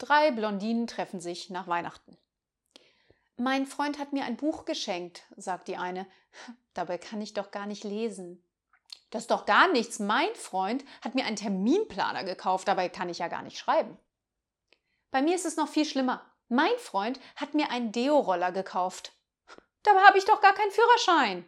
Drei Blondinen treffen sich nach Weihnachten. Mein Freund hat mir ein Buch geschenkt, sagt die eine. Dabei kann ich doch gar nicht lesen. Das ist doch gar nichts. Mein Freund hat mir einen Terminplaner gekauft, dabei kann ich ja gar nicht schreiben. Bei mir ist es noch viel schlimmer. Mein Freund hat mir einen Deo-Roller gekauft. Dabei habe ich doch gar keinen Führerschein.